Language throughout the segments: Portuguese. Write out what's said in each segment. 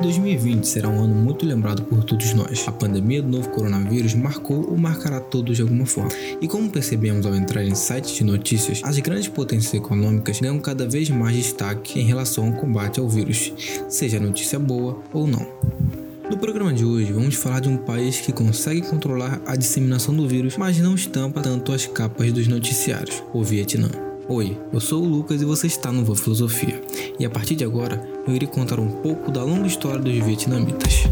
2020 será um ano muito lembrado por todos nós. A pandemia do novo coronavírus marcou ou marcará todos de alguma forma. E como percebemos ao entrar em sites de notícias, as grandes potências econômicas ganham cada vez mais destaque em relação ao combate ao vírus, seja notícia boa ou não. No programa de hoje, vamos falar de um país que consegue controlar a disseminação do vírus, mas não estampa tanto as capas dos noticiários: o Vietnã. Oi, eu sou o Lucas e você está no Voa Filosofia. E a partir de agora, eu irei contar um pouco da longa história dos vietnamitas.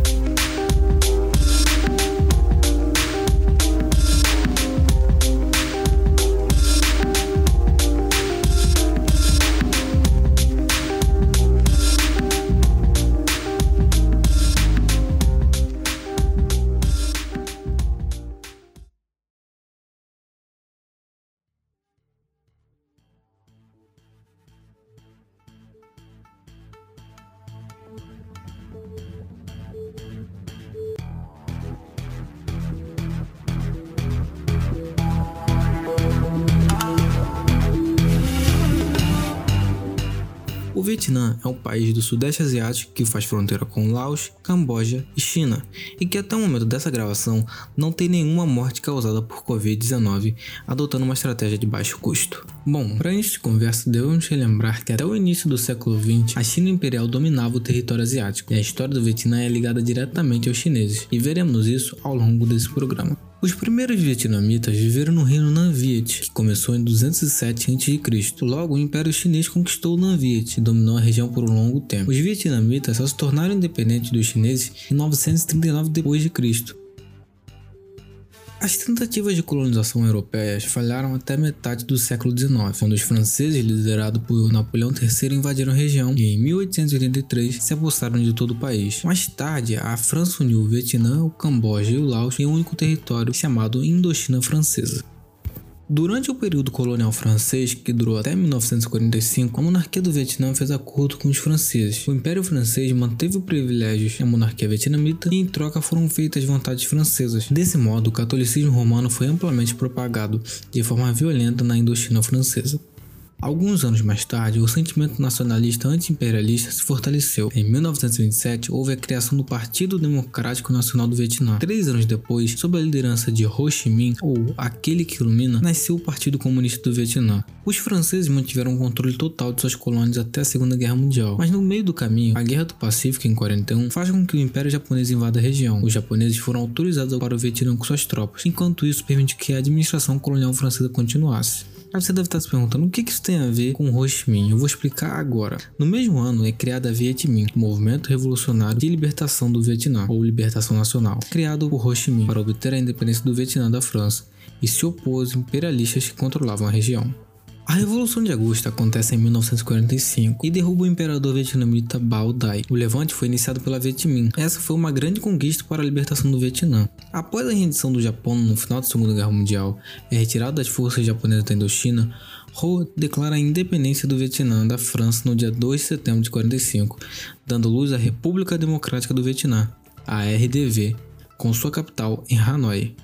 Vietnã é um país do Sudeste Asiático que faz fronteira com Laos, Camboja e China, e que até o momento dessa gravação não tem nenhuma morte causada por Covid-19, adotando uma estratégia de baixo custo. Bom, para início de conversa, devemos relembrar que até o início do século XX, a China Imperial dominava o território asiático, e a história do Vietnã é ligada diretamente aos chineses, e veremos isso ao longo desse programa. Os primeiros vietnamitas viveram no reino Nam Viet, que começou em 207 a.C. Logo, o Império Chinês conquistou Nam Viet e dominou a região por um longo tempo. Os vietnamitas só se tornaram independentes dos chineses em 939 d.C. As tentativas de colonização europeias falharam até metade do século XIX, quando os franceses, liderados por Napoleão III, invadiram a região e, em 1883, se apossaram de todo o país. Mais tarde, a França uniu o Vietnã, o Camboja e o Laos em um único território chamado Indochina Francesa. Durante o período colonial francês, que durou até 1945, a monarquia do Vietnã fez acordo com os franceses. O Império Francês manteve privilégios à monarquia vietnamita e em troca foram feitas vontades francesas. Desse modo, o catolicismo romano foi amplamente propagado de forma violenta na Indochina francesa. Alguns anos mais tarde, o sentimento nacionalista anti-imperialista se fortaleceu. Em 1927, houve a criação do Partido Democrático Nacional do Vietnã. Três anos depois, sob a liderança de Ho Chi Minh, ou aquele que ilumina, nasceu o Partido Comunista do Vietnã. Os franceses mantiveram o controle total de suas colônias até a Segunda Guerra Mundial, mas no meio do caminho, a Guerra do Pacífico em 41 faz com que o Império Japonês invada a região. Os japoneses foram autorizados para o Vietnã com suas tropas, enquanto isso permitiu que a administração colonial francesa continuasse. Aí você deve estar se perguntando o que isso tem a ver com Ho Chi Minh. Eu vou explicar agora. No mesmo ano é criada a Viet Minh, Movimento Revolucionário de Libertação do Vietnã, ou Libertação Nacional, criado por Ho Chi Minh para obter a independência do Vietnã da França e se opôs imperialistas que controlavam a região. A Revolução de Agosto acontece em 1945 e derruba o imperador vietnamita Bao Dai. O levante foi iniciado pela Viet Minh. Essa foi uma grande conquista para a libertação do Vietnã. Após a rendição do Japão no final da Segunda Guerra Mundial e retirada das forças japonesas da Indochina, Ho declara a independência do Vietnã da França no dia 2 de setembro de 45, dando luz à República Democrática do Vietnã, a RDV, com sua capital em Hanoi.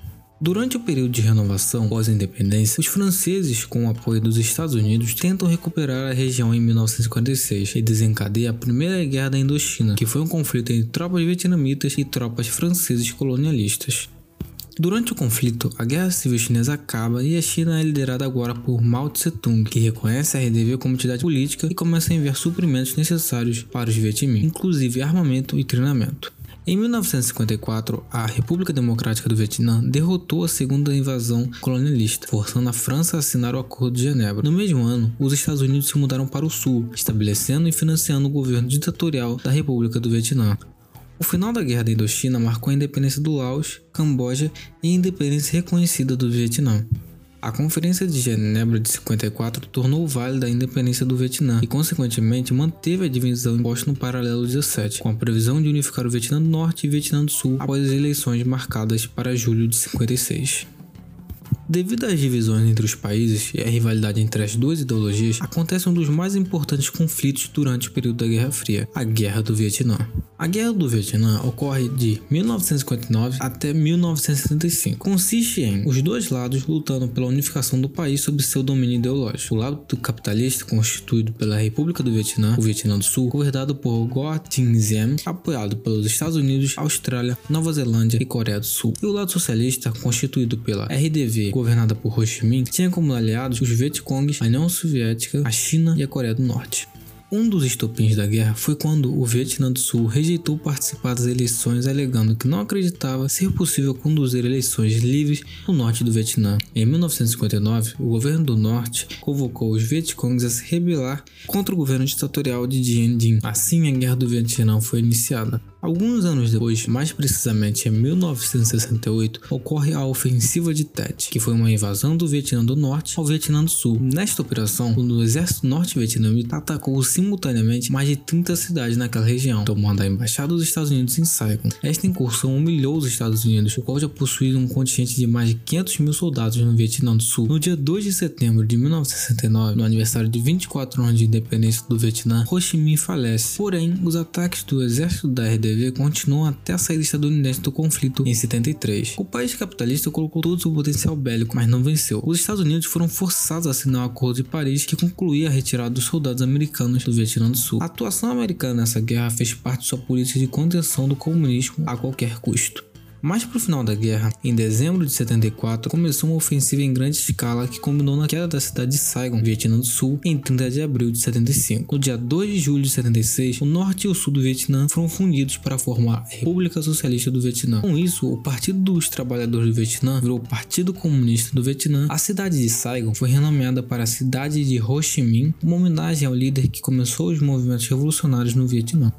Durante o período de renovação pós-independência, os franceses, com o apoio dos Estados Unidos, tentam recuperar a região em 1946 e desencadeia a Primeira Guerra da Indochina, que foi um conflito entre tropas vietnamitas e tropas francesas colonialistas. Durante o conflito, a Guerra Civil Chinesa acaba e a China é liderada agora por Mao Tse-tung, que reconhece a RDV como entidade política e começa a enviar suprimentos necessários para os Vietminh, inclusive armamento e treinamento. Em 1954, a República Democrática do Vietnã derrotou a segunda invasão colonialista, forçando a França a assinar o Acordo de Genebra. No mesmo ano, os Estados Unidos se mudaram para o sul, estabelecendo e financiando o governo ditatorial da República do Vietnã. O final da Guerra da Indochina marcou a independência do Laos, Camboja e a independência reconhecida do Vietnã. A Conferência de Genebra de 54 tornou válida a independência do Vietnã e, consequentemente, manteve a divisão imposta no paralelo 17, com a previsão de unificar o Vietnã do Norte e o Vietnã do Sul após as eleições marcadas para julho de 56. Devido às divisões entre os países e à rivalidade entre as duas ideologias, acontece um dos mais importantes conflitos durante o período da Guerra Fria, a Guerra do Vietnã. A Guerra do Vietnã ocorre de 1959 até 1975. Consiste em os dois lados lutando pela unificação do país sob seu domínio ideológico. O lado capitalista, constituído pela República do Vietnã, o Vietnã do Sul, governado por Ngo Dinh Diem, apoiado pelos Estados Unidos, Austrália, Nova Zelândia e Coreia do Sul. E o lado socialista, constituído pela RDV, governada por Ho Chi Minh, tinha como aliados os Vietcongs, a União Soviética, a China e a Coreia do Norte. Um dos estopins da guerra foi quando o Vietnã do Sul rejeitou participar das eleições, alegando que não acreditava ser possível conduzir eleições livres no norte do Vietnã. Em 1959, o governo do norte convocou os Vietcongs a se rebelar contra o governo ditatorial de Dien Dinh. Assim, a Guerra do Vietnã foi iniciada. Alguns anos depois, mais precisamente em 1968, ocorre a Ofensiva de Tet, que foi uma invasão do Vietnã do Norte ao Vietnã do Sul. Nesta operação, o exército norte-vietnamita atacou simultaneamente mais de 30 cidades naquela região, tomando a embaixada dos Estados Unidos em Saigon. Esta incursão humilhou os Estados Unidos, o qual já possuía um contingente de mais de 500 mil soldados no Vietnã do Sul. No dia 2 de setembro de 1969, no aniversário de 24 anos de independência do Vietnã, Ho Chi Minh falece. Porém, os ataques do exército da RDV continuam até a saída estadunidense do conflito em 73. O país capitalista colocou todo o seu potencial bélico, mas não venceu. Os Estados Unidos foram forçados a assinar o Acordo de Paris, que concluía a retirada dos soldados americanos do Vietnã do Sul. A atuação americana nessa guerra fez parte de sua política de contenção do comunismo a qualquer custo. Mais para o final da guerra, em dezembro de 74, começou uma ofensiva em grande escala que combinou na queda da cidade de Saigon, Vietnã do Sul, em 30 de abril de 75. No dia 2 de julho de 76, o norte e o sul do Vietnã foram fundidos para formar a República Socialista do Vietnã. Com isso, o Partido dos Trabalhadores do Vietnã virou o Partido Comunista do Vietnã. A cidade de Saigon foi renomeada para a cidade de Ho Chi Minh, uma homenagem ao líder que começou os movimentos revolucionários no Vietnã.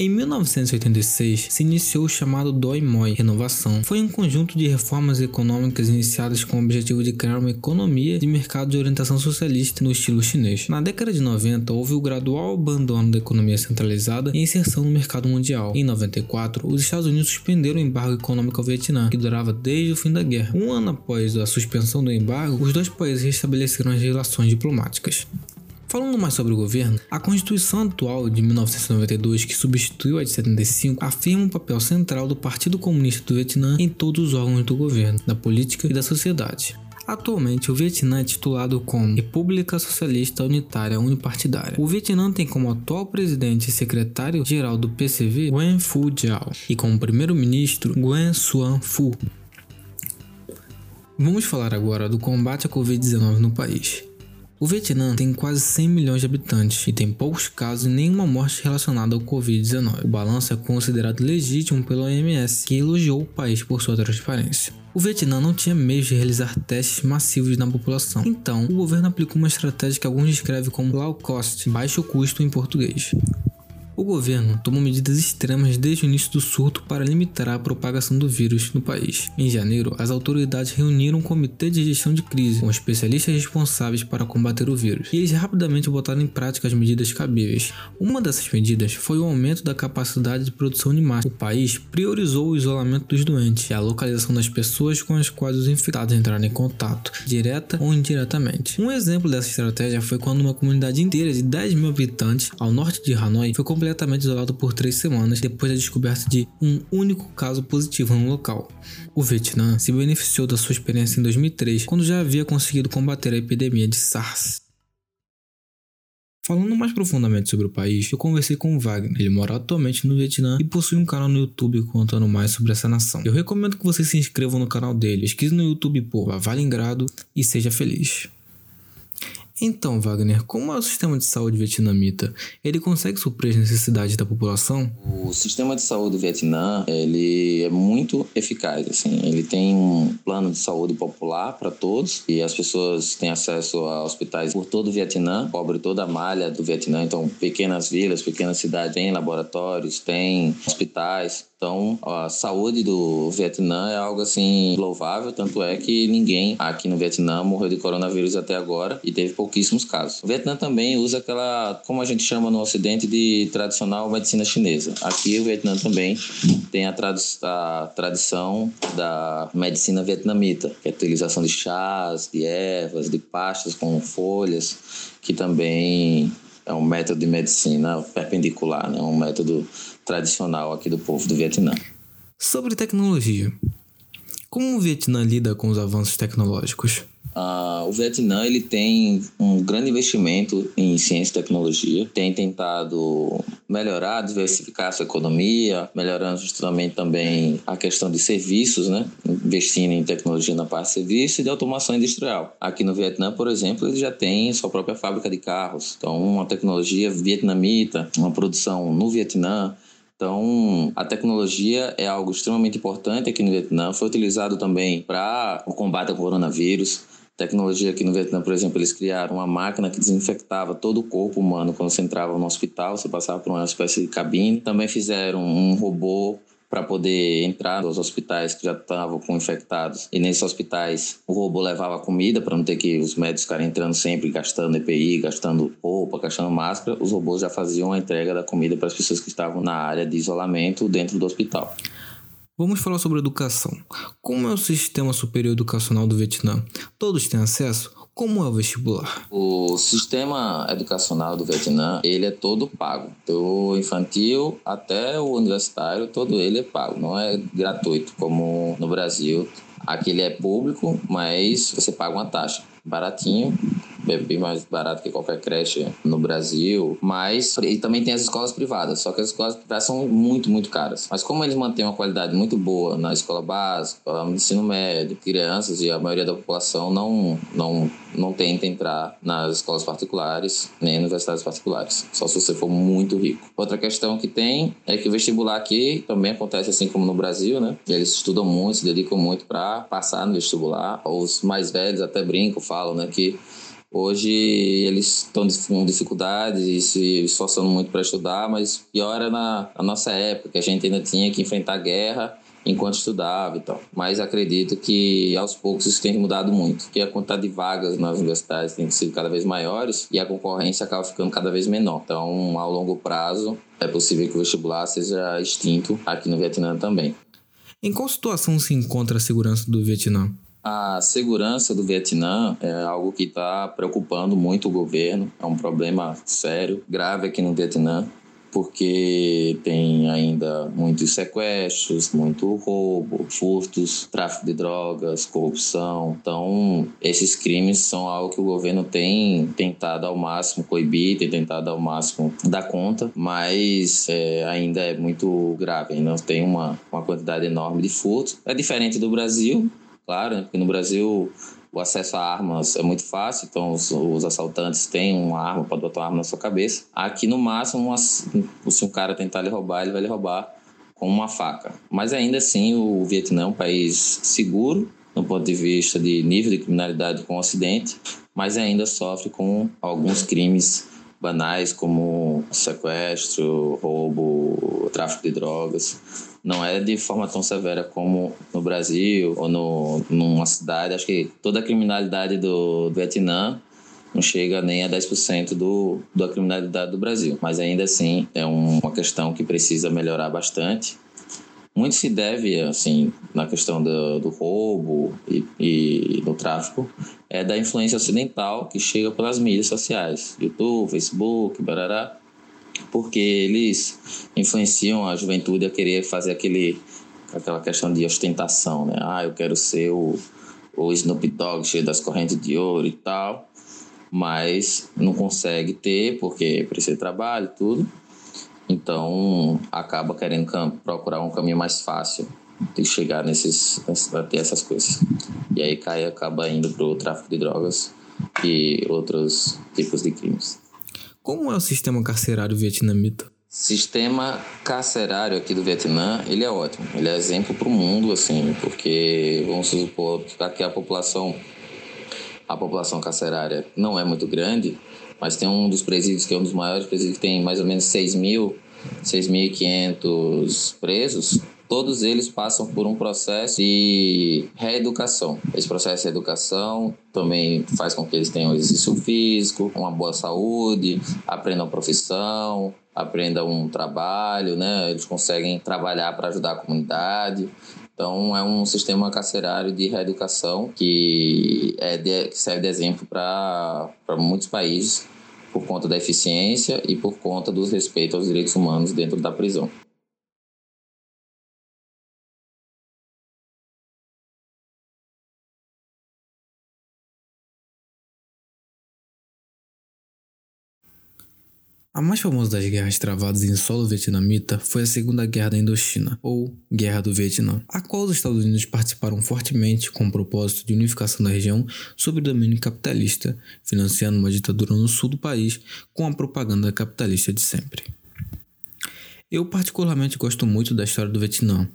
Em 1986, se iniciou o chamado Doi Moi Renovação. Foi um conjunto de reformas econômicas iniciadas com o objetivo de criar uma economia de mercado de orientação socialista no estilo chinês. Na década de 90, houve o gradual abandono da economia centralizada e inserção no mercado mundial. Em 94, os Estados Unidos suspenderam o embargo econômico ao Vietnã, que durava desde o fim da guerra. Um ano após a suspensão do embargo, os dois países restabeleceram as relações diplomáticas. Falando mais sobre o governo, a Constituição atual de 1992, que substituiu a de 75, afirma o papel central do Partido Comunista do Vietnã em todos os órgãos do governo, da política e da sociedade. Atualmente, o Vietnã é titulado como República Socialista Unitária Unipartidária. O Vietnã tem como atual presidente e secretário-geral do PCV Nguyen Phu Giao e como primeiro-ministro Nguyen Xuan Phu. Vamos falar agora do combate à Covid-19 no país. O Vietnã tem quase 100 milhões de habitantes e tem poucos casos e nenhuma morte relacionada ao Covid-19. O balanço é considerado legítimo pela OMS, que elogiou o país por sua transparência. O Vietnã não tinha meios de realizar testes massivos na população, então o governo aplicou uma estratégia que alguns descrevem como low cost, baixo custo em português. O governo tomou medidas extremas desde o início do surto para limitar a propagação do vírus no país. Em janeiro, as autoridades reuniram um comitê de gestão de crise com especialistas responsáveis para combater o vírus, e eles rapidamente botaram em prática as medidas cabíveis. Uma dessas medidas foi o aumento da capacidade de produção de massa. O país priorizou o isolamento dos doentes e a localização das pessoas com as quais os infectados entraram em contato, direta ou indiretamente. Um exemplo dessa estratégia foi quando uma comunidade inteira de 10 mil habitantes ao norte de Hanoi foi completamente completamente isolado por três semanas depois da descoberta de um único caso positivo no local. O Vietnã se beneficiou da sua experiência em 2003, quando já havia conseguido combater a epidemia de SARS. Falando mais profundamente sobre o país, eu conversei com o Wagner. Ele mora atualmente no Vietnã e possui um canal no YouTube contando mais sobre essa nação. Eu recomendo que você se inscreva no canal dele, escreva no YouTube por Valingrado e seja feliz. Então, Wagner, como é o sistema de saúde vietnamita? Ele consegue suprir as necessidades da população? O sistema de saúde do Vietnã, ele é muito eficaz, assim. Ele tem um plano de saúde popular para todos e as pessoas têm acesso a hospitais por todo o Vietnã, cobre toda a malha do Vietnã, então pequenas vilas, pequenas cidades têm laboratórios, têm hospitais, então, a saúde do Vietnã é algo assim louvável, tanto é que ninguém aqui no Vietnã morreu de coronavírus até agora e teve pouquíssimos casos. O Vietnã também usa aquela, como a gente chama no Ocidente, de tradicional medicina chinesa. Aqui o Vietnã também tem a, trad a tradição da medicina vietnamita, que é a utilização de chás, de ervas, de pastas com folhas, que também é um método de medicina perpendicular, né? um método tradicional aqui do povo do Vietnã. Sobre tecnologia, como o Vietnã lida com os avanços tecnológicos? Uh, o Vietnã ele tem um grande investimento em ciência e tecnologia, tem tentado melhorar, diversificar a sua economia, melhorando justamente também a questão de serviços, né? investindo em tecnologia na parte de serviço e de automação industrial. Aqui no Vietnã, por exemplo, ele já tem sua própria fábrica de carros, então uma tecnologia vietnamita, uma produção no Vietnã, então, a tecnologia é algo extremamente importante aqui no Vietnã. Foi utilizado também para o combate ao coronavírus tecnologia aqui no Vietnã, por exemplo, eles criaram uma máquina que desinfectava todo o corpo humano quando você entrava no hospital, você passava por uma espécie de cabine. Também fizeram um robô para poder entrar nos hospitais que já estavam com infectados. E nesses hospitais o robô levava comida para não ter que os médicos ficarem entrando sempre, gastando EPI, gastando roupa, gastando máscara. Os robôs já faziam a entrega da comida para as pessoas que estavam na área de isolamento dentro do hospital. Vamos falar sobre educação. Como é o sistema superior educacional do Vietnã? Todos têm acesso? Como é o vestibular? O sistema educacional do Vietnã, ele é todo pago. Do infantil até o universitário, todo ele é pago. Não é gratuito como no Brasil. Aqui ele é público, mas você paga uma taxa. Baratinho, é bem mais barato que qualquer creche no Brasil. Mas e também tem as escolas privadas, só que as escolas privadas são muito, muito caras. Mas como eles mantêm uma qualidade muito boa na escola básica, no ensino médio, crianças e a maioria da população não, não, não tenta entrar nas escolas particulares nem universidades particulares, só se você for muito rico. Outra questão que tem é que o vestibular aqui também acontece assim como no Brasil, né? Eles estudam muito, se dedicam muito para passar no vestibular. Os mais velhos até brincam, falam, né, que Hoje eles estão com dificuldades e se esforçando muito para estudar, mas pior era na, na nossa época, a gente ainda tinha que enfrentar guerra enquanto estudava e tal. Mas acredito que aos poucos isso tem mudado muito, porque a quantidade de vagas nas universidades tem sido cada vez maiores e a concorrência acaba ficando cada vez menor. Então, ao longo prazo, é possível que o vestibular seja extinto aqui no Vietnã também. Em qual situação se encontra a segurança do Vietnã? A segurança do Vietnã é algo que está preocupando muito o governo, é um problema sério, grave aqui no Vietnã, porque tem ainda muitos sequestros, muito roubo, furtos, tráfico de drogas, corrupção. Então, esses crimes são algo que o governo tem tentado ao máximo coibir, tem tentado ao máximo dar conta, mas é, ainda é muito grave, ainda tem uma, uma quantidade enorme de furtos. É diferente do Brasil, claro, né? porque no Brasil o acesso a armas é muito fácil, então os, os assaltantes têm uma arma, pode botar uma arma na sua cabeça. Aqui, no máximo, uma, se um cara tentar lhe roubar, ele vai lhe roubar com uma faca. Mas ainda assim, o Vietnã é um país seguro, no ponto de vista de nível de criminalidade com o Ocidente, mas ainda sofre com alguns crimes banais como sequestro, roubo, tráfico de drogas não é de forma tão severa como no Brasil ou no, numa cidade. Acho que toda a criminalidade do, do Vietnã não chega nem a 10% do, da criminalidade do Brasil. Mas ainda assim é um, uma questão que precisa melhorar bastante. Muito se deve, assim, na questão do, do roubo e, e do tráfico, é da influência ocidental que chega pelas mídias sociais, YouTube, Facebook, barará, porque eles influenciam a juventude a querer fazer aquele, aquela questão de ostentação, né? Ah, eu quero ser o, o Snoop Dogg cheio das correntes de ouro e tal, mas não consegue ter porque precisa de trabalho e tudo. Então acaba querendo procurar um caminho mais fácil de chegar nesses, a ter essas coisas. E aí cai acaba indo para o tráfico de drogas e outros tipos de crimes. Como é o sistema carcerário vietnamita? Sistema carcerário aqui do Vietnã, ele é ótimo. Ele é exemplo para o mundo, assim, porque vamos supor que aqui a população, a população carcerária não é muito grande, mas tem um dos presídios que é um dos maiores presídios que tem mais ou menos 6 mil, 6.500 presos todos eles passam por um processo de reeducação. Esse processo de educação também faz com que eles tenham exercício físico, uma boa saúde, aprendam profissão, aprendam um trabalho, né? Eles conseguem trabalhar para ajudar a comunidade. Então, é um sistema carcerário de reeducação que, é de, que serve de exemplo para muitos países por conta da eficiência e por conta do respeito aos direitos humanos dentro da prisão. A mais famosa das guerras travadas em solo vietnamita foi a Segunda Guerra da Indochina, ou Guerra do Vietnã, a qual os Estados Unidos participaram fortemente com o propósito de unificação da região sob o domínio capitalista, financiando uma ditadura no sul do país com a propaganda capitalista de sempre. Eu particularmente gosto muito da história do Vietnã.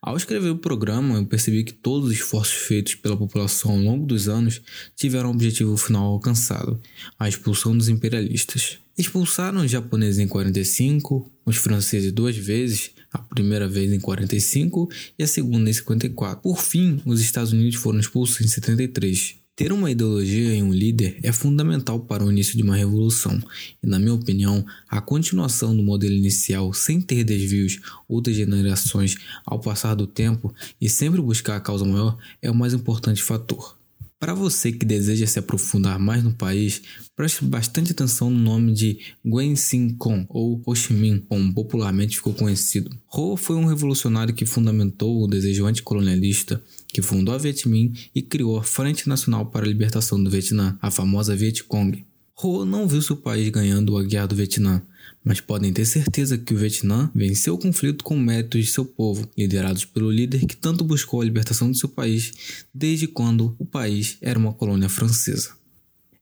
Ao escrever o programa, eu percebi que todos os esforços feitos pela população ao longo dos anos tiveram o objetivo final alcançado: a expulsão dos imperialistas. Expulsaram os japoneses em 45, os franceses duas vezes, a primeira vez em 45 e a segunda em 54. Por fim, os Estados Unidos foram expulsos em 73. Ter uma ideologia e um líder é fundamental para o início de uma revolução, e, na minha opinião, a continuação do modelo inicial sem ter desvios ou degenerações ao passar do tempo e sempre buscar a causa maior é o mais importante fator. Para você que deseja se aprofundar mais no país, preste bastante atenção no nome de Nguyen Sinh Kong, ou Ho Chi Minh, como popularmente ficou conhecido. Ho foi um revolucionário que fundamentou o desejo anticolonialista, que fundou a Viet Minh e criou a Frente Nacional para a Libertação do Vietnã, a famosa Viet Cong. Ho não viu seu país ganhando a Guerra do Vietnã, mas podem ter certeza que o Vietnã venceu o conflito com méritos de seu povo, liderados pelo líder que tanto buscou a libertação do seu país desde quando o país era uma colônia francesa.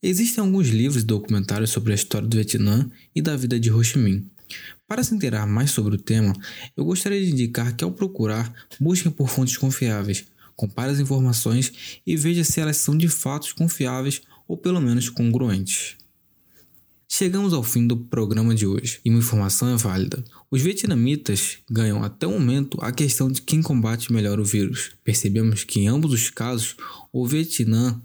Existem alguns livros e documentários sobre a história do Vietnã e da vida de Ho Chi Minh. Para se inteirar mais sobre o tema, eu gostaria de indicar que ao procurar, busquem por fontes confiáveis, compare as informações e veja se elas são de fato confiáveis ou pelo menos congruentes. Chegamos ao fim do programa de hoje e uma informação é válida. Os vietnamitas ganham até o momento a questão de quem combate melhor o vírus. Percebemos que em ambos os casos o Vietnã,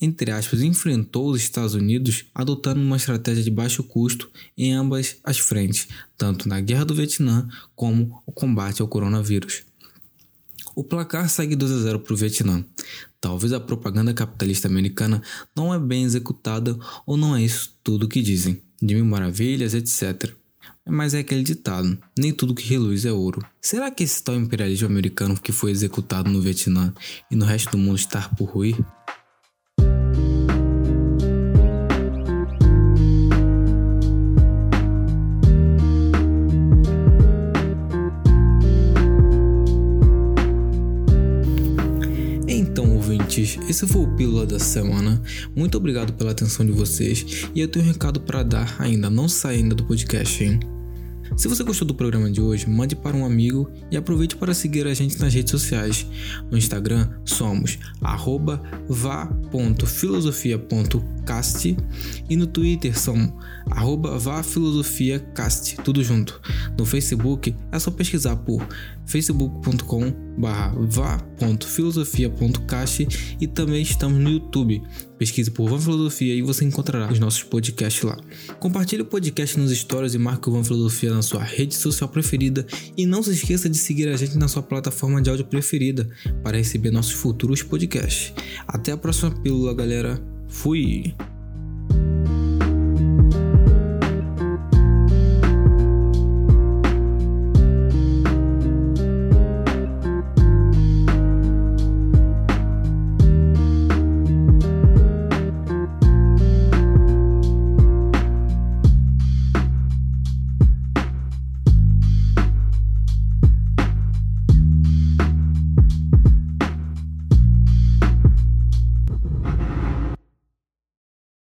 entre aspas, enfrentou os Estados Unidos adotando uma estratégia de baixo custo em ambas as frentes, tanto na guerra do Vietnã como o combate ao coronavírus. O placar segue 2 a 0 para o Vietnã. Talvez a propaganda capitalista americana não é bem executada ou não é isso tudo que dizem, de mil maravilhas, etc. Mas é aquele ditado: nem tudo que reluz é ouro. Será que esse tal imperialismo americano que foi executado no Vietnã e no resto do mundo está por ruir? Ouvintes, esse foi o Pílula da Semana. Muito obrigado pela atenção de vocês e eu tenho um recado para dar ainda, não saindo do podcast, hein? Se você gostou do programa de hoje, mande para um amigo e aproveite para seguir a gente nas redes sociais. No Instagram somos va.filosofia.cast e no Twitter somos vafilosofiacast, tudo junto. No Facebook é só pesquisar por facebook.com va.filosofia.cast e também estamos no YouTube. Pesquise por Van Filosofia e você encontrará os nossos podcasts lá. Compartilhe o podcast nos stories e marque o Van Filosofia na sua rede social preferida e não se esqueça de seguir a gente na sua plataforma de áudio preferida para receber nossos futuros podcasts. Até a próxima pílula, galera. Fui!